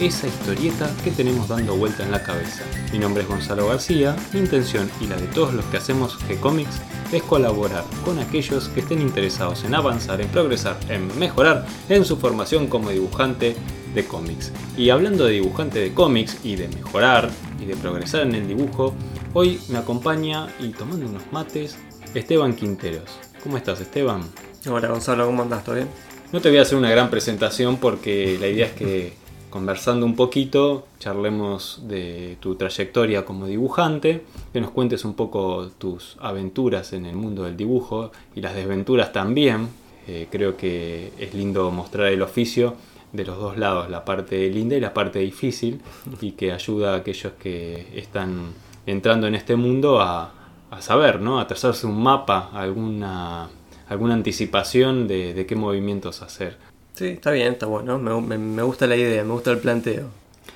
esa historieta que tenemos dando vuelta en la cabeza. Mi nombre es Gonzalo García, mi intención y la de todos los que hacemos G-Comics es colaborar con aquellos que estén interesados en avanzar, en progresar, en mejorar en su formación como dibujante de cómics. Y hablando de dibujante de cómics y de mejorar y de progresar en el dibujo, hoy me acompaña y tomando unos mates Esteban Quinteros. ¿Cómo estás Esteban? Hola Gonzalo, ¿cómo andás? ¿Todo bien? No te voy a hacer una gran presentación porque la idea es que conversando un poquito, charlemos de tu trayectoria como dibujante, que nos cuentes un poco tus aventuras en el mundo del dibujo y las desventuras también. Eh, creo que es lindo mostrar el oficio de los dos lados, la parte linda y la parte difícil, y que ayuda a aquellos que están entrando en este mundo a, saber, ¿no? a trazarse un mapa, alguna, alguna anticipación de, de qué movimientos hacer. Sí, está bien, está bueno. Me, gusta la idea, me gusta el planteo.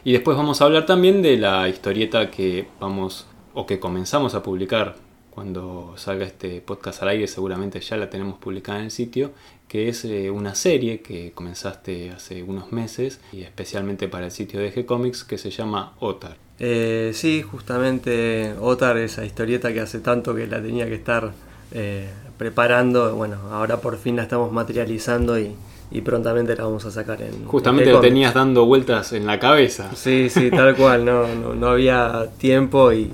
Y después vamos a hablar también de la historieta que vamos o que comenzamos a publicar cuando salga este podcast al aire, seguramente ya la tenemos publicada en el sitio, que es eh, una serie que comenzaste hace unos meses y especialmente para el sitio de G-Comics que se llama Otar. Eh, sí, justamente Otar, esa historieta que hace tanto que la tenía que estar eh, preparando, bueno, ahora por fin la estamos materializando y, y prontamente la vamos a sacar en. Justamente lo tenías dando vueltas en la cabeza. Sí, sí, tal cual, no, no, había tiempo y,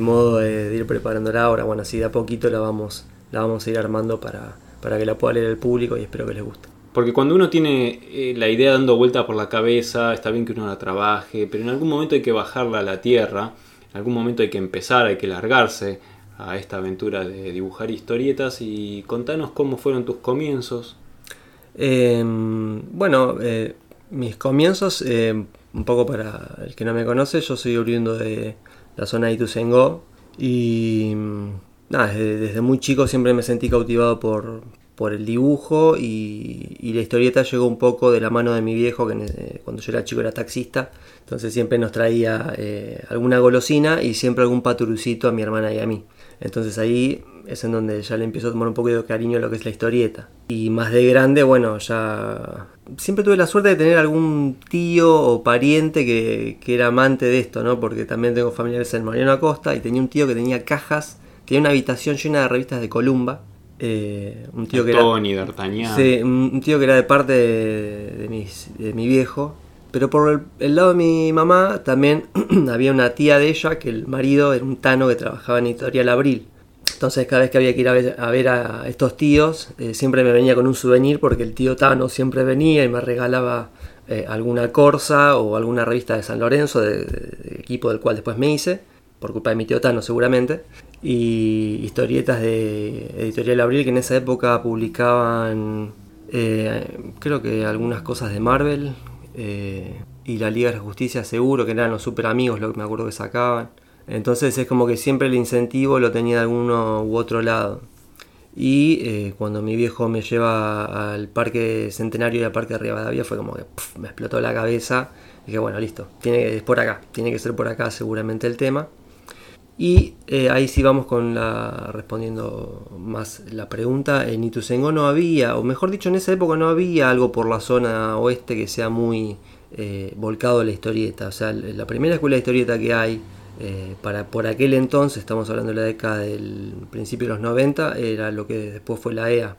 modo de, ir preparándola ahora. Bueno, así de a poquito la vamos, la vamos a ir armando para, para que la pueda leer el público y espero que les guste. Porque cuando uno tiene eh, la idea dando vueltas por la cabeza, está bien que uno la trabaje, pero en algún momento hay que bajarla a la tierra, en algún momento hay que empezar, hay que largarse a esta aventura de dibujar historietas y contanos cómo fueron tus comienzos, Em, bueno, eh, mis comienzos, em, un poco para el que no me conoce, yo soy oriundo de la zona de Ituzaingó y mm, desde, muy chico siempre me sentí cautivado por, por el dibujo y, la historieta llegó un poco de la mano de mi viejo, que cuando yo era chico era taxista, entonces siempre nos traía eh, alguna golosina y siempre algún paturucito a mi hermana y a mí. Entonces ahí es en donde ya le empiezo a tomar un poco de cariño a lo que es la historieta. Y más de grande, bueno, ya siempre tuve la suerte de tener algún tío o pariente que, era amante de esto, ¿no? Porque también tengo familiares en Mariano Acosta y tenía un tío que tenía cajas, tenía una habitación llena de revistas de Columba. Eh, un tío que era, Sí, un tío que era de parte de, de mi viejo. Pero por el, lado de mi mamá también había una tía de ella que el marido era un tano que trabajaba en Editorial Abril. Entonces cada vez que había que ir a ver a, estos tíos, eh, siempre me venía con un souvenir porque el tío Tano siempre venía y me regalaba eh, alguna corsa o alguna revista de San Lorenzo, de, equipo del cual después me hice, por culpa de mi tío Tano seguramente, y historietas de Editorial Abril que en esa época publicaban, eh, creo que algunas cosas de Marvel y la Liga de la Justicia seguro, que eran los super amigos lo que me acuerdo que sacaban. Entonces es como que siempre el incentivo lo tenía de alguno u otro lado. Y eh, cuando mi viejo me lleva al parque centenario y al parque de Rivadavia fue como que me explotó la cabeza. Y dije, bueno, listo, tiene, es por acá, tiene que ser por acá seguramente el tema. Y eh, ahí sí vamos con la respondiendo más la pregunta. En Ituzaingó no había, o mejor dicho, en esa época no había algo por la zona oeste que sea muy eh, volcado a la historieta. O sea, la primera escuela de historieta que hay eh, para, por aquel entonces, estamos hablando de la década del principio de los 90, era lo que después fue la EA.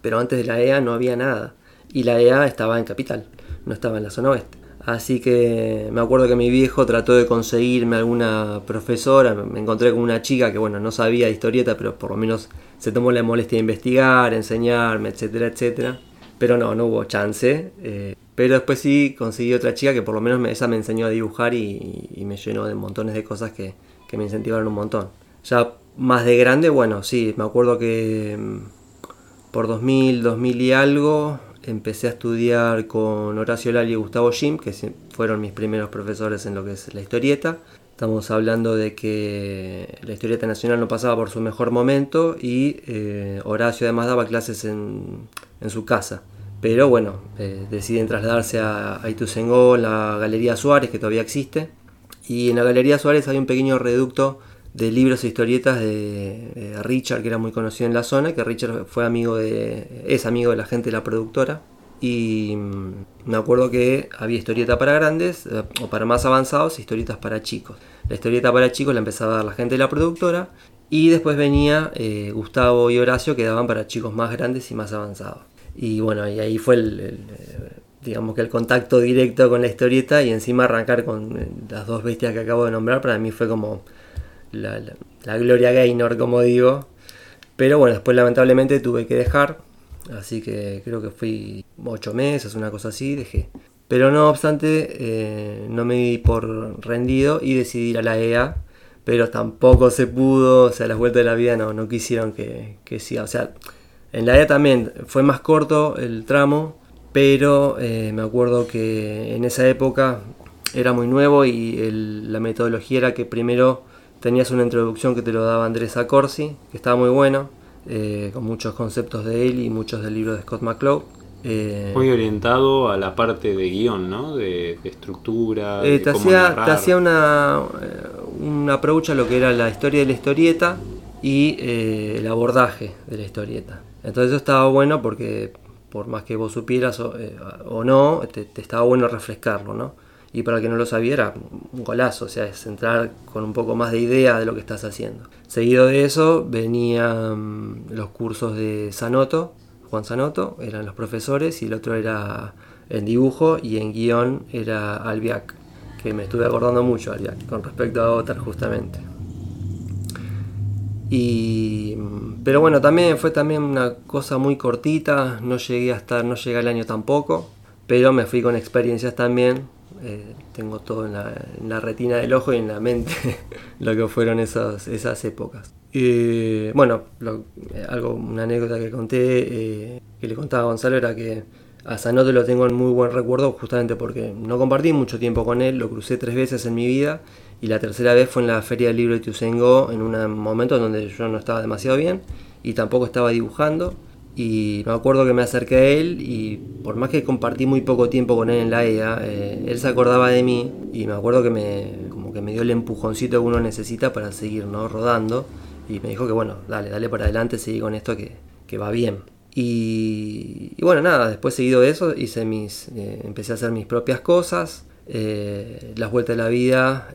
Pero antes de la EA no había nada. Y la EA estaba en Capital, no estaba en la zona oeste. Así que me acuerdo que mi viejo trató de conseguirme alguna profesora. Me encontré con una chica que, bueno, no sabía historieta, pero por lo menos se tomó la molestia de investigar, enseñarme, etcétera, etcétera. Pero no, no hubo chance. Eh, pero después sí conseguí otra chica que por lo menos esa me enseñó a dibujar y, me llenó de montones de cosas que, me incentivaron un montón. Ya más de grande, bueno, sí, me acuerdo que mm, por 2000, 2000 y algo empecé a estudiar con Horacio Lali y Gustavo Jim, que fueron mis primeros profesores en lo que es la historieta. Estamos hablando de que la historieta nacional no pasaba por su mejor momento y eh, Horacio además daba clases en, su casa. Pero bueno, eh, deciden trasladarse a, a Ituzaingó, la Galería Suárez, que todavía existe. Y en la Galería Suárez hay un pequeño reducto de libros e historietas de, Richard, que era muy conocido en la zona, que Richard fue amigo de, es amigo de la gente de la productora y mm, me acuerdo que había historieta para grandes eh, o para más avanzados, historietas para chicos. La historieta para chicos la empezaba a dar la gente de la productora y después venía eh, Gustavo y Horacio que daban para chicos más grandes y más avanzados. Y bueno, y ahí fue el, digamos que el contacto directo con la historieta y encima arrancar con eh, las dos bestias que acabo de nombrar para mí fue como la, Gloria Gaynor, como digo. Pero bueno, después lamentablemente tuve que dejar Así que creo que fui ocho meses, una cosa así, dejé. Pero no obstante, eh, no me di por rendido y decidí ir a la EA. Pero tampoco se pudo, o sea, las vueltas de la vida no, no quisieron que, que siga. O sea, en la EA también fue más corto el tramo, pero eh, me acuerdo que en esa época era muy nuevo y la metodología era que primero tenías una introducción que te lo daba Andrés Acorsi, que estaba muy bueno eh, con muchos conceptos de él y muchos del libro de Scott McCloud. Eh, Muy orientado a la parte de guion, ¿no? De, estructura. Eh, te, hacía, te, hacía, una, una approach a lo que era la historia de la historieta y el abordaje de la historieta. Entonces eso estaba bueno porque por más que vos supieras o, no, te, te, estaba bueno refrescarlo, ¿no? Y para el que no lo sabía era un golazo, o sea, es entrar con un poco más de idea de lo que estás haciendo. Seguido de eso venían los cursos de Sanoto, Juan Sanoto, eran los profesores, y el otro era en dibujo y en guion era Albiac, que me estuve acordando mucho Albiac con respecto a Otar justamente. Y, pero bueno, también fue también una cosa muy cortita, no llegué a no llegué al año tampoco, pero me fui con experiencias también eh, tengo todo en la, retina del ojo y en la mente lo que fueron esas, esas épocas. Y bueno, algo, una anécdota que conté, eh, que le contaba a Gonzalo era que a Sanote lo tengo en muy buen recuerdo justamente porque no compartí mucho tiempo con él, lo crucé tres veces en mi vida y la tercera vez fue en la Feria del Libro de Tusengo en un momento donde yo no estaba demasiado bien y tampoco estaba dibujando y me acuerdo que me acerqué a él y por más que compartí muy poco tiempo con él en la EA, eh, él se acordaba de mí y me acuerdo que me, como que me dio el empujoncito que uno necesita para seguir ¿no? rodando y me dijo que bueno, dale, dale para adelante, seguí con esto que, que va bien. Y, bueno, nada, después seguido de eso hice mis, eh, empecé a hacer mis propias cosas. Eh, las vueltas de la vida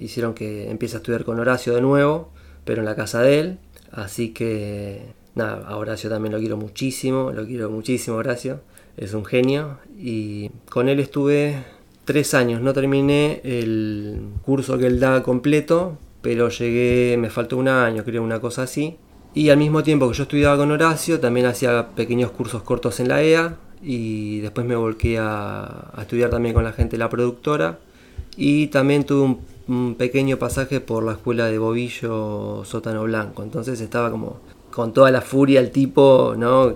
hicieron que empiece a estudiar con Horacio de nuevo, pero en la casa de él. Así que nada, a Horacio también lo quiero muchísimo, lo quiero muchísimo Horacio, es un genio. Y con él estuve tres años, no terminé el curso que él da completo, pero llegué, me faltó un año, creo, una cosa así. Y al mismo tiempo que yo estudiaba con Horacio, también hacía pequeños cursos cortos en la EA y después me volqué a, estudiar también con la gente de la productora. Y también tuve un, un pequeño pasaje por la escuela de Bobillo Sótano Blanco, entonces estaba como con toda la furia el tipo, ¿no?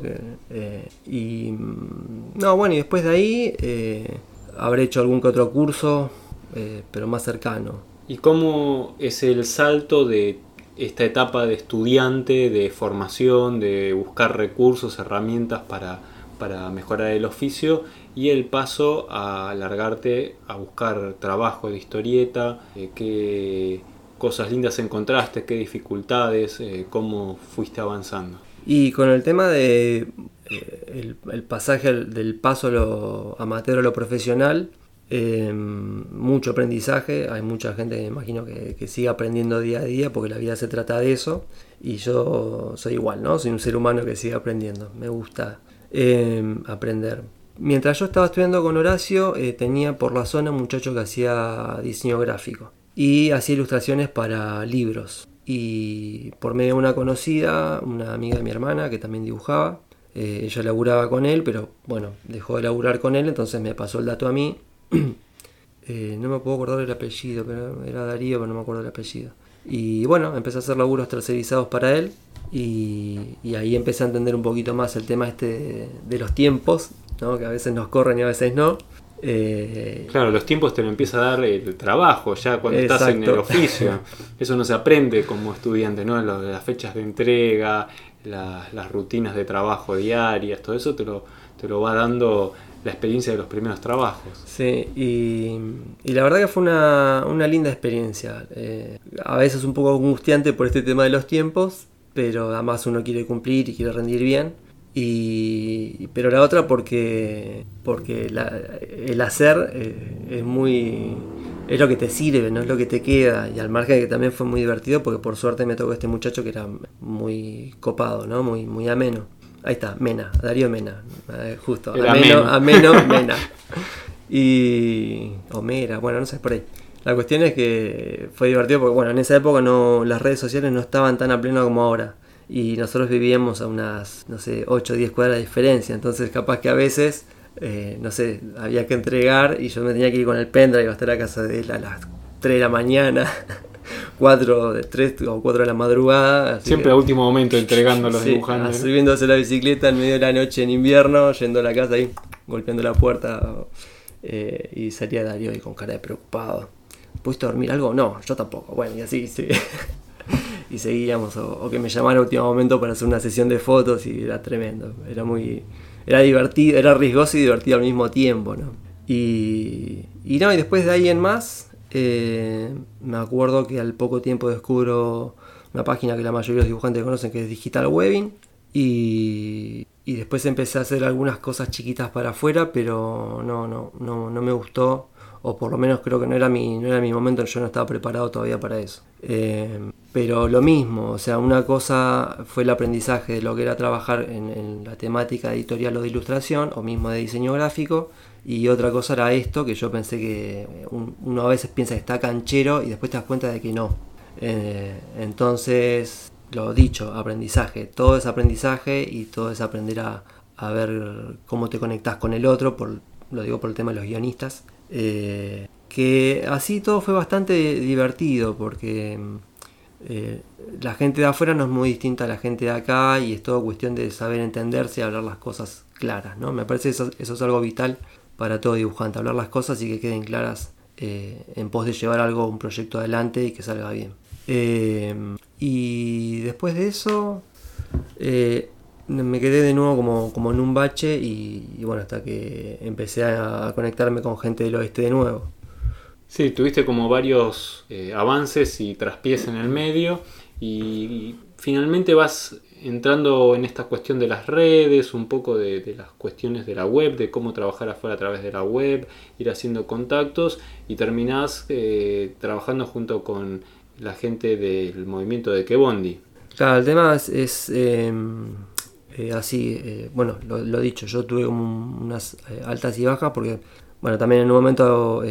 Eh, y mm, no, bueno, y después de ahí eh, habré hecho algún que otro curso, eh, pero más cercano. ¿Y cómo es el salto de esta etapa de estudiante, de formación, de buscar recursos, herramientas para, para mejorar el oficio y el paso a alargarte a buscar trabajo de historieta, que cosas lindas encontraste, qué dificultades, eh, cómo fuiste avanzando. Y con el tema de eh, el, pasaje del paso a lo amateur a lo profesional, eh, mucho aprendizaje, hay mucha gente que me imagino que, sigue aprendiendo día a día porque la vida se trata de eso y yo soy igual, ¿no? Soy un ser humano que sigue aprendiendo, me gusta aprender. Mientras yo estaba estudiando con Horacio, tenía por la zona un muchacho que hacía diseño gráfico y hacía ilustraciones para libros. Y por medio de una conocida, una amiga de mi hermana que también dibujaba, eh, ella laburaba con él, pero bueno, dejó de laburar con él, entonces me pasó el dato a mí. Eh, no me puedo acordar el apellido, pero era Darío, pero no me acuerdo el apellido. Y bueno, empecé a hacer laburos tercerizados para él y, ahí empecé a entender un poquito más el tema este de, los tiempos, ¿no? que a veces nos corren y a veces no. Eh, claro, los tiempos te lo empieza a dar el trabajo, ya cuando estás en el oficio. Eso no se aprende como estudiante, ¿no? Las fechas de entrega, las rutinas de trabajo diarias, todo eso te lo, te lo va dando la experiencia de los primeros trabajos. Sí, y, la verdad que fue una, linda experiencia. Eh, a veces un poco angustiante por este tema de los tiempos, pero además uno quiere cumplir y quiere rendir bien. Y, pero la otra porque, porque el hacer eh, es muy es lo que te sirve, no es lo que te queda. Y al margen que también fue muy divertido porque por suerte me tocó este muchacho que era muy copado, ¿no? Muy, muy ameno. Ahí está, Mena, Darío Mena, eh, justo. ameno, ameno, Mena. Y. O Mera, bueno, no sé, por ahí. La cuestión es que fue divertido porque, bueno, en esa época no, las redes sociales no estaban tan a pleno como ahora y nosotros vivíamos a unas, no sé, 8 o 10 cuadras de diferencia, entonces capaz que a veces, eh, no sé, había que entregar y yo me tenía que ir con el pendrive hasta la casa de él a las 3 de la mañana. 4 de 3 o 4 de la madrugada. Siempre a último momento entregando los sí, Subiéndose la bicicleta en medio de la noche en invierno, yendo a la casa ahí, golpeando la puerta. Eh, y salía Darío ahí con cara de preocupado. ¿Pudiste dormir algo? No, yo tampoco. Bueno, y así, sí. y seguíamos, o, que me llamara a último momento para hacer una sesión de fotos y era tremendo, era muy, era divertido, era riesgoso y divertido al mismo tiempo, ¿no? Y, y no, y después de ahí en más, eh, me acuerdo que al poco tiempo descubro una página que la mayoría de los dibujantes conocen que es Digital Webbing y, y después empecé a hacer algunas cosas chiquitas para afuera, pero no, no, no, no me gustó o por lo menos creo que no era mi, no era mi momento, yo no estaba preparado todavía para eso. Eh, pero lo mismo, o sea, una cosa fue el aprendizaje de lo que era trabajar en, la temática editorial o de ilustración, o mismo de diseño gráfico, y otra cosa era esto, que yo pensé que uno a veces piensa que está canchero y después te das cuenta de que no. Eh, entonces, lo dicho, aprendizaje, todo es aprendizaje y todo es aprender a, a ver cómo te conectas con el otro, por, lo digo por el tema de los guionistas. Eh, que así todo fue bastante divertido porque eh, la gente de afuera no es muy distinta a la gente de acá y es todo cuestión de saber entenderse y hablar las cosas claras, ¿no? Me parece eso, eso es algo vital para todo dibujante, hablar las cosas y que queden claras eh, en pos de llevar algo, un proyecto adelante y que salga bien. y después de eso, me quedé de nuevo como, como en un bache y, bueno, hasta que empecé a, conectarme con gente del oeste de nuevo. Sí, tuviste como varios eh, avances y traspiés en el medio y, finalmente vas entrando en esta cuestión de las redes, un poco de, las cuestiones de la web, de cómo trabajar afuera a través de la web, ir haciendo contactos y terminás eh, trabajando junto con la gente del movimiento de Kebondi. Claro, el tema es, em, eh, así, eh, bueno, lo, dicho, yo tuve unas eh, altas y bajas porque, bueno, también en un momento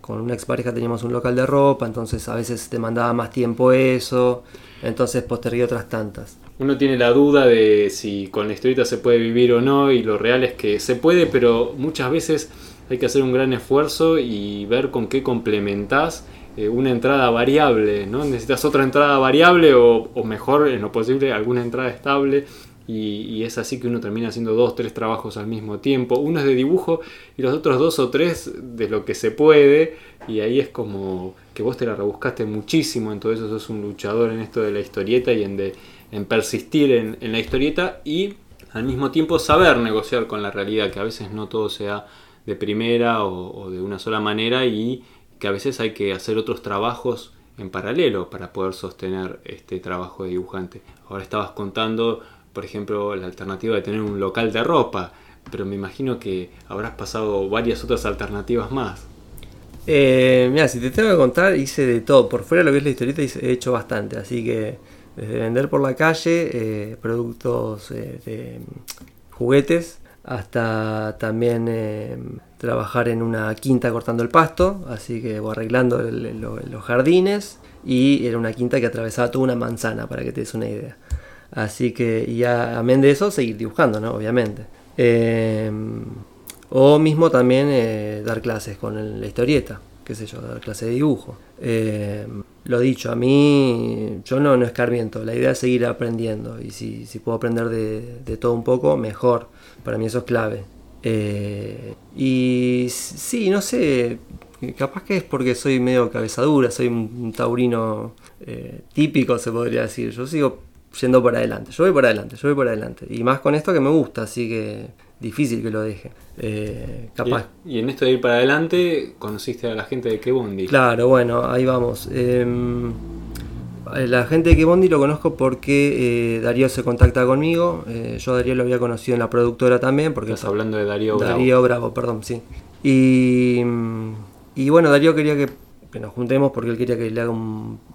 con una expareja teníamos un local de ropa, entonces a veces te mandaba más tiempo eso, entonces postergué otras tantas. Uno tiene la duda de si con la historieta se puede vivir o no y lo real es que se puede, pero muchas veces hay que hacer un gran esfuerzo y ver con qué complementás una entrada variable, ¿no? Necesitas otra entrada variable o, o, mejor, en lo posible, alguna entrada estable y, es así que uno termina haciendo dos, tres trabajos al mismo tiempo. Uno es de dibujo y los otros dos o tres de lo que se puede. Y ahí es como que vos te la rebuscaste muchísimo, entonces sos un luchador en esto de la historieta y en, de, en persistir en, la historieta y al mismo tiempo saber negociar con la realidad, que a veces no todo sea de primera o de una sola manera y que a veces hay que hacer otros trabajos en paralelo para poder sostener este trabajo de dibujante. Ahora estabas contando por ejemplo, la alternativa de tener un local de ropa, pero me imagino que habrás pasado varias otras alternativas más. Eh, mira, si te tengo que contar, hice de todo. Por fuera lo que es la historieta he hecho bastante, así que desde vender por la calle eh, productos eh, de juguetes hasta también trabajar en una quinta cortando el pasto, así que o arreglando los jardines y era una quinta que atravesaba toda una manzana para que te des una idea. Así que, y amén de eso, seguir dibujando, ¿no? Obviamente. Eh, o mismo también eh, dar clases con la historieta, qué sé yo, dar clases de dibujo. Eh, lo dicho, a mí yo no, no escarmiento, la idea es seguir aprendiendo y si, si puedo aprender de, todo un poco, mejor. Para mí eso es clave. Eh, y sí, no sé, capaz que es porque soy medio cabezadura, soy un taurino eh, típico, se podría decir. Yo sigo yendo por adelante, yo voy por adelante, yo voy por adelante. Y más con esto que me gusta, así que difícil que lo deje. Eh, capaz. Y, en esto de ir para adelante, conociste a la gente de Kebondi. Claro, bueno, ahí vamos. Em, la gente de Kebondi lo conozco porque eh, Darío se contacta conmigo. Eh, yo a Darío lo había conocido en la productora también. Porque Estás hablando de Darío Bravo. Darío Bravo, perdón, sí. Y, y bueno, Darío quería que, nos juntemos porque él quería que le, haga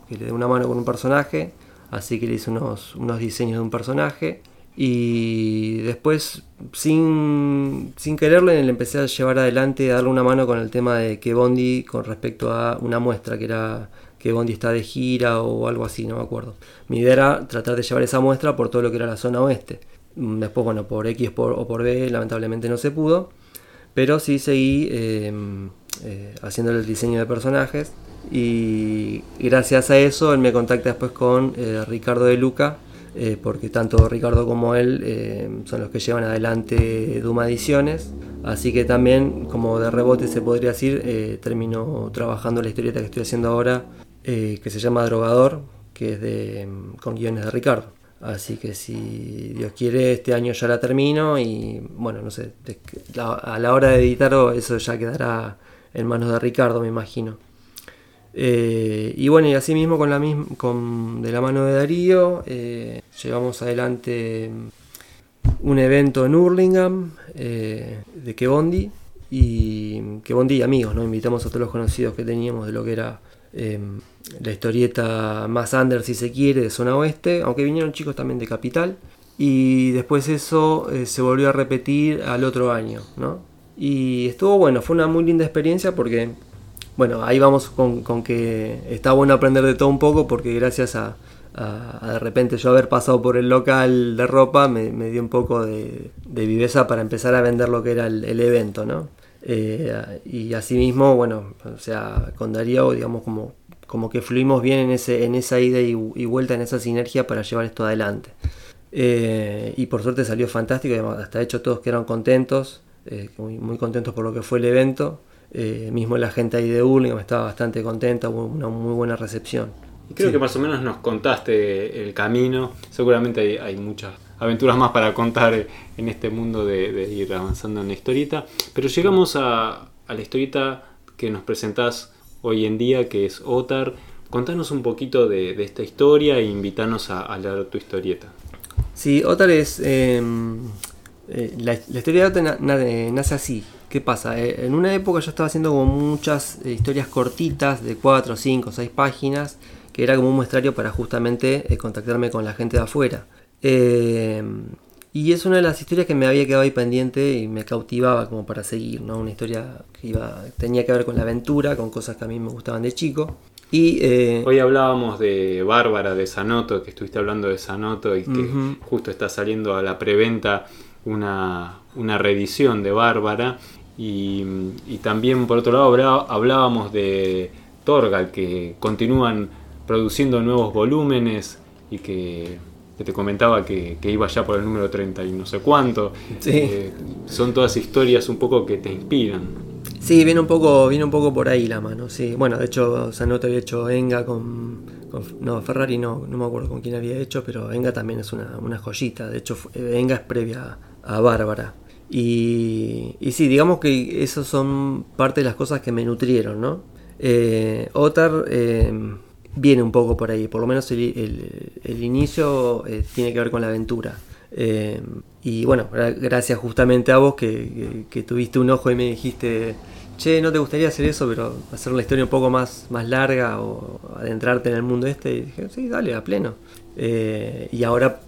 que le dé una mano con un personaje. Así que le hice unos, unos diseños de un personaje. Y después, sin, sin quererle, le empecé a llevar adelante, a darle una mano con el tema de que Bondi con respecto a una muestra que era que Bondi está de gira o algo así, no me acuerdo. Mi idea era tratar de llevar esa muestra por todo lo que era la zona oeste. Mm, después, bueno, por X o por B, lamentablemente no se pudo, pero sí seguí em, eh, haciendo el diseño de personajes y gracias a eso él me contacta después con eh, Ricardo de Luca eh, porque tanto Ricardo como él eh, son los que llevan adelante Duma Ediciones. Así que también, como de rebote se podría decir, eh, termino trabajando la historieta que estoy haciendo ahora, que se llama Drogador, que es de, con guiones de Ricardo. Así que si Dios quiere, este año ya la termino y bueno, no sé, a la hora de editarlo eso ya quedará en manos de Ricardo, me imagino. Eh, y bueno, y así mismo con la misma, con, de la mano de Darío, eh, llevamos adelante un evento en Hurlingham eh, de Kebondi y Kebondi y amigos, ¿no? Invitamos a todos los conocidos que teníamos de lo que era la historieta más under si se quiere de zona oeste, aunque vinieron chicos también de capital. Y después eso se volvió a repetir al otro año, ¿no? Y estuvo bueno, fue una muy linda experiencia porque bueno, ahí vamos con, que está bueno aprender de todo un poco porque gracias a, de repente yo haber pasado por el local de ropa me, dio un poco de, viveza para empezar a vender lo que era el, evento, ¿no? Eh, y asimismo, bueno, o sea, con Darío, digamos, como, como que fluimos bien en, ese, en esa ida y, vuelta, en esa sinergia para llevar esto adelante. Eh, y por suerte salió fantástico, hasta hecho todos quedaron contentos, eh, muy, muy contentos por lo que fue el evento. Eh, mismo la gente ahí de Hurlingham estaba bastante contenta, hubo una muy buena recepción. creo que más o menos nos contaste el camino, seguramente hay, muchas aventuras más para contar en este mundo de, ir avanzando en la historieta, pero llegamos a, la historieta que nos presentás hoy en día, que es Otar. Contanos un poquito de, esta historia e invítanos a, leer tu historieta. Sí, Otar es... Em, eh, la, historia de Otar nace así. ¿Qué pasa? Eh, en una época yo estaba haciendo como muchas eh, historias cortitas de 4, 5, 6 páginas, que era como un muestrario para justamente contactarme con la gente de afuera. y es una de las historias que me había quedado ahí pendiente y me cautivaba como para seguir, ¿no? Una historia que iba, tenía que ver con la aventura, con cosas que a mí me gustaban de chico. Y, Hoy hablábamos de Bárbara, de Sanoto, que estuviste hablando de Sanoto y que justo está saliendo a la preventa una, una reedición de Bárbara y, también por otro lado hablábamos de Torgal, que continúan produciendo nuevos volúmenes y que, te comentaba que, iba ya por el número 30 y no sé cuánto. Eh, son todas historias un poco que te inspiran. Sí, viene un poco, viene un poco por ahí la mano, sí. Bueno, de hecho, Sanoto había hecho Enga con, No, Ferrari no, no me acuerdo con quién había hecho, pero Enga también es una, una joyita. De hecho, Enga es previa a Bárbara. Y, sí, digamos que esas son parte de las cosas que me nutrieron, ¿no? Eh, Otar eh, viene un poco por ahí, por lo menos el, inicio eh, tiene que ver con la aventura. y bueno, gracias justamente a vos que, tuviste un ojo y me dijiste, che, no te gustaría hacer eso, pero hacer la historia un poco más, más larga o adentrarte en el mundo este. Y dije, sí, dale, a pleno. y ahora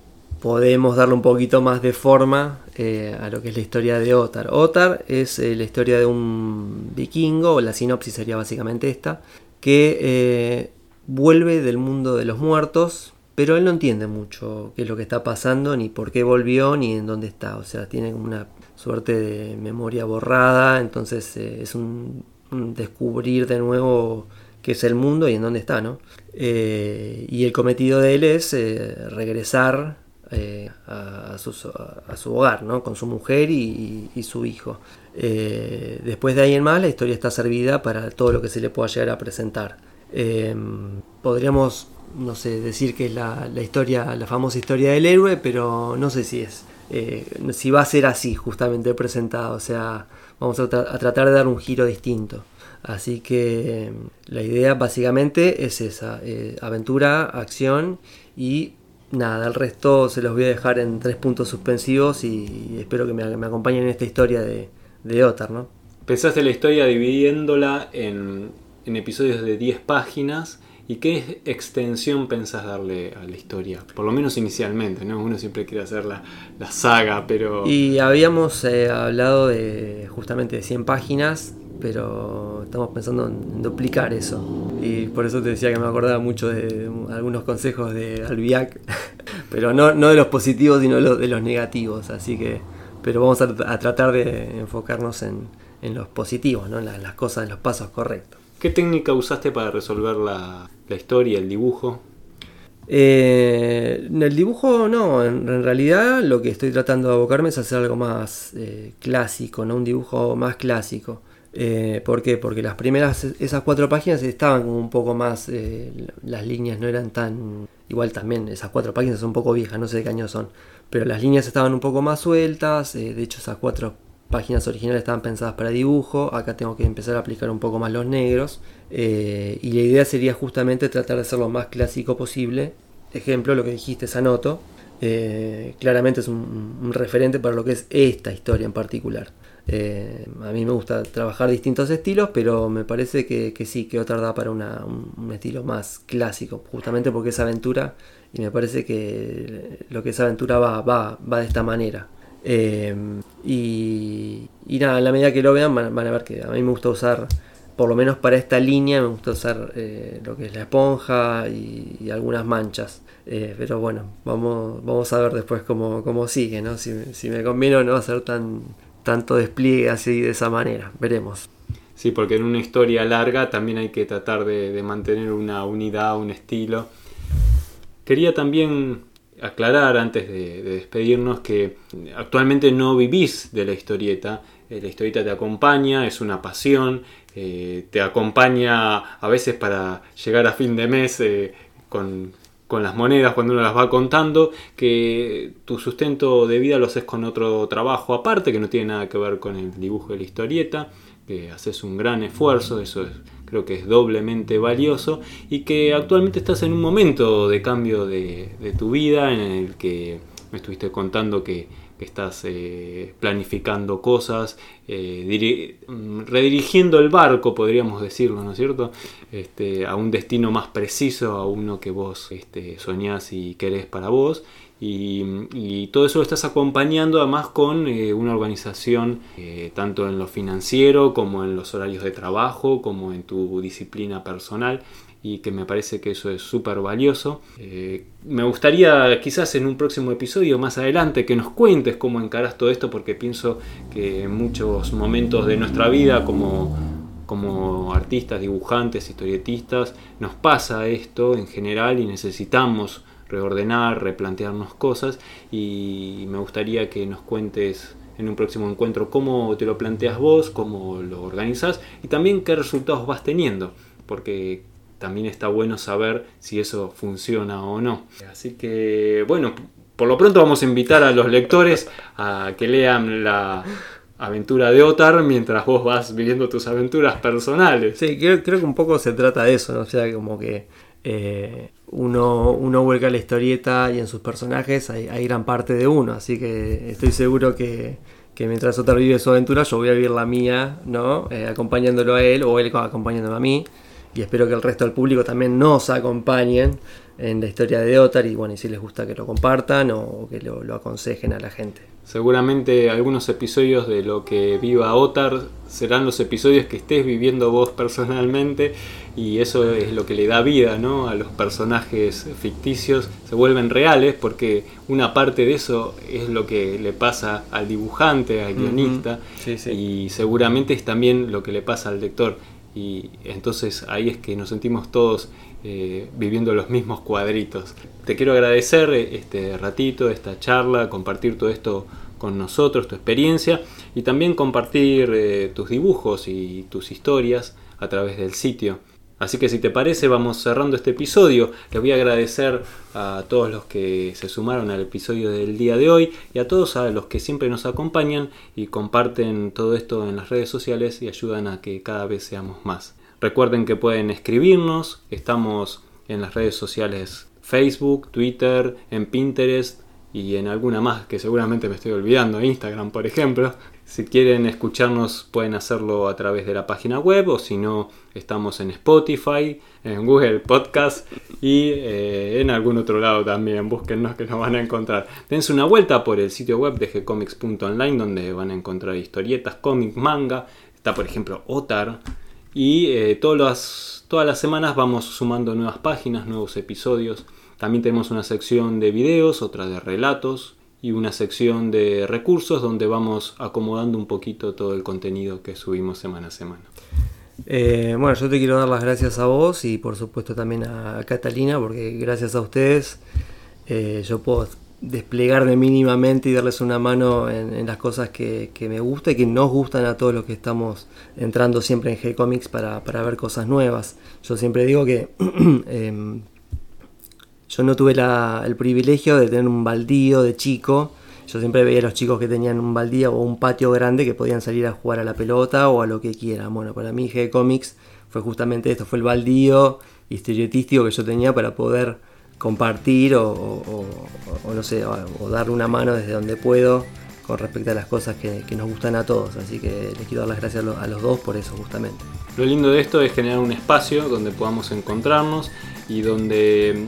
podemos darle un poquito más de forma eh, a lo que es la historia de Otar. Otar es eh, la historia de un vikingo, la sinopsis sería básicamente esta, que eh, vuelve del mundo de los muertos, pero él no entiende mucho qué es lo que está pasando, ni por qué volvió, ni en dónde está. O sea, tiene como una suerte de memoria borrada, entonces es un, descubrir de nuevo qué es el mundo y en dónde está, ¿no? y el cometido de él es regresar a, su hogar, ¿no? con su mujer y, su hijo. Eh, después de ahí en más, la historia está servida para todo lo que se le pueda llegar a presentar. Em, podríamos, no sé, decir que es la, historia, la famosa historia del héroe, pero no sé si es, eh, si va a ser así justamente presentado. O sea, vamos a, tratar de dar un giro distinto. Así que em, la idea básicamente es esa, eh, aventura, acción y nada, el resto se los voy a dejar en tres puntos suspensivos y espero que me, acompañen en esta historia de, de Otar, ¿no? Pensaste la historia dividiéndola en, episodios de 10 páginas ¿Y qué extensión pensás darle a la historia? Por lo menos inicialmente, ¿no? Uno siempre quiere hacer la, saga, pero... Y habíamos eh, hablado de justamente de 100 páginas pero estamos pensando en duplicar eso. Y por eso te decía que me acordaba mucho de algunos consejos de Albiac, pero no, no de los positivos, sino de los negativos. Así que, pero vamos a, tratar de enfocarnos en, los positivos, ¿no? en las, cosas, en los pasos correctos. ¿Qué técnica usaste para resolver la, historia, el dibujo? Eh, el dibujo no, en, realidad lo que estoy tratando de abocarme es hacer algo más eh, clásico, ¿no? un dibujo más clásico. Eh, ¿Por qué? Porque las primeras, esas cuatro páginas estaban como un poco más, eh, las líneas no eran tan, igual también, esas cuatro páginas son un poco viejas, no sé de qué año son, pero las líneas estaban un poco más sueltas, eh, de hecho esas cuatro páginas originales estaban pensadas para dibujo, acá tengo que empezar a aplicar un poco más los negros, y la idea sería justamente tratar de hacer lo más clásico posible, ejemplo, lo que dijiste, Sanoto, claramente es un referente para lo que es esta historia en particular. Eh, a mí me gusta trabajar distintos estilos, pero me parece que, sí, que otra da para un, estilo más clásico, justamente porque es aventura y me parece que lo que es aventura va, va, va de esta manera. Eh, y, nada, en la medida que lo vean van, a ver que a mí me gusta usar, por lo menos para esta línea, me gusta usar eh, lo que es la esponja y, algunas manchas. pero bueno, vamos, vamos a ver después cómo, cómo sigue, ¿no? Si, si me conviene o no hacer tan, tanto despliegue así de esa manera. Veremos. Sí, porque en una historia larga también hay que tratar de, mantener una unidad, un estilo. Quería también aclarar antes de, despedirnos que actualmente no vivís de la historieta. Eh, la historieta te acompaña, es una pasión, eh, te acompaña a veces para llegar a fin de mes eh, con con las monedas cuando uno las va contando, que tu sustento de vida lo haces con otro trabajo aparte, que no tiene nada que ver con el dibujo de la historieta, que haces un gran esfuerzo, eso creo que es doblemente valioso, y que actualmente estás en un momento de cambio de, de tu vida en el que me estuviste contando que que estás eh, planificando cosas, eh, mm, redirigiendo el barco, podríamos decirlo, ¿no es cierto? Este, a un destino más preciso, a uno que vos este, soñás y querés para vos. Y, todo eso lo estás acompañando además con eh, una organización tanto en lo financiero como en los horarios de trabajo, como en tu disciplina personal y que me parece que eso es súper valioso. Eh, me gustaría quizás en un próximo episodio más adelante que nos cuentes cómo encaras todo esto porque pienso que en muchos momentos de nuestra vida como, como artistas, dibujantes, historietistas, nos pasa esto en general y necesitamos reordenar, replantearnos cosas y me gustaría que nos cuentes en un próximo encuentro cómo te lo planteas vos, cómo lo organizas y también qué resultados vas teniendo, porque también está bueno saber si eso funciona o no. Así que, bueno, por lo pronto vamos a invitar a los lectores a que lean la aventura de Otar mientras vos vas viviendo tus aventuras personales. Sí, creo, que un poco se trata de eso, ¿no? O sea, como que eh, uno, uno vuelca la historieta y en sus personajes hay, gran parte de uno, así que estoy seguro que, mientras Otar vive su aventura yo voy a vivir la mía, ¿no? Eh, acompañándolo a él o él acompañándome a mí y espero que el resto del público también nos acompañen en la historia de Otar y bueno, y si les gusta que lo compartan o que lo, aconsejen a la gente. Seguramente algunos episodios de lo que viva Otar serán los episodios que estés viviendo vos personalmente y eso es lo que le da vida ¿no? a los personajes ficticios, se vuelven reales porque una parte de eso es lo que le pasa al dibujante, al guionista y seguramente es también lo que le pasa al lector y entonces ahí es que nos sentimos todos eh, viviendo los mismos cuadritos. Te quiero agradecer este ratito, esta charla, compartir todo esto con nosotros, tu experiencia y también compartir eh, tus dibujos y tus historias a través del sitio. Así que si te parece vamos cerrando este episodio. Les voy a agradecer a todos los que se sumaron al episodio del día de hoy y a todos los que siempre nos acompañan y comparten todo esto en las redes sociales y ayudan a que cada vez seamos más. Recuerden que pueden escribirnos, estamos en las redes sociales Facebook, Twitter, en Pinterest y en alguna más que seguramente me estoy olvidando, Instagram por ejemplo. Si quieren escucharnos pueden hacerlo a través de la página web o si no estamos en Spotify, en Google Podcast y eh, en algún otro lado también. Búsquennos que nos van a encontrar. Dense una vuelta por el sitio web de gcomics.online donde van a encontrar historietas, cómics, manga. Está por ejemplo Otar y eh, todas, todas las semanas vamos sumando nuevas páginas, nuevos episodios. También tenemos una sección de videos, otra de relatos y una sección de recursos donde vamos acomodando un poquito todo el contenido que subimos semana a semana. Eh, bueno, yo te quiero dar las gracias a vos y por supuesto también a Catalina, porque gracias a ustedes eh, yo puedo desplegarme mínimamente y darles una mano en, las cosas que, me gustan y que nos gustan a todos los que estamos entrando siempre en G-Comics para, para, ver cosas nuevas. Yo siempre digo que em, yo no tuve el privilegio de tener un baldío de chico. Yo siempre veía a los chicos que tenían un baldío o un patio grande que podían salir a jugar a la pelota o a lo que quieran. Bueno, para mí G-Comics fue justamente esto, fue el baldío historietístico que yo tenía para poder compartir o, no sé, o, darle una mano desde donde puedo con respecto a las cosas que, nos gustan a todos. Así que les quiero dar las gracias a los dos por eso justamente. Lo lindo de esto es generar un espacio donde podamos encontrarnos y donde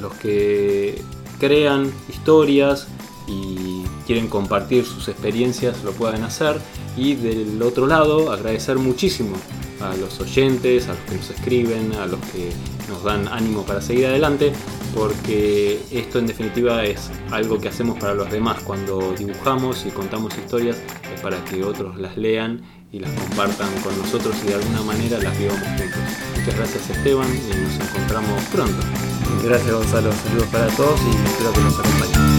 los que crean historias y quieren compartir sus experiencias lo puedan hacer y del otro lado agradecer muchísimo a los oyentes, a los que nos escriben, a los que nos dan ánimo para seguir adelante, porque esto en definitiva es algo que hacemos para los demás. Cuando dibujamos y contamos historias es para que otros las lean y las compartan con nosotros y de alguna manera las vivamos juntos. Muchas gracias Esteban y nos encontramos pronto. Gracias Gonzalo, saludos para todos y espero que nos acompañen.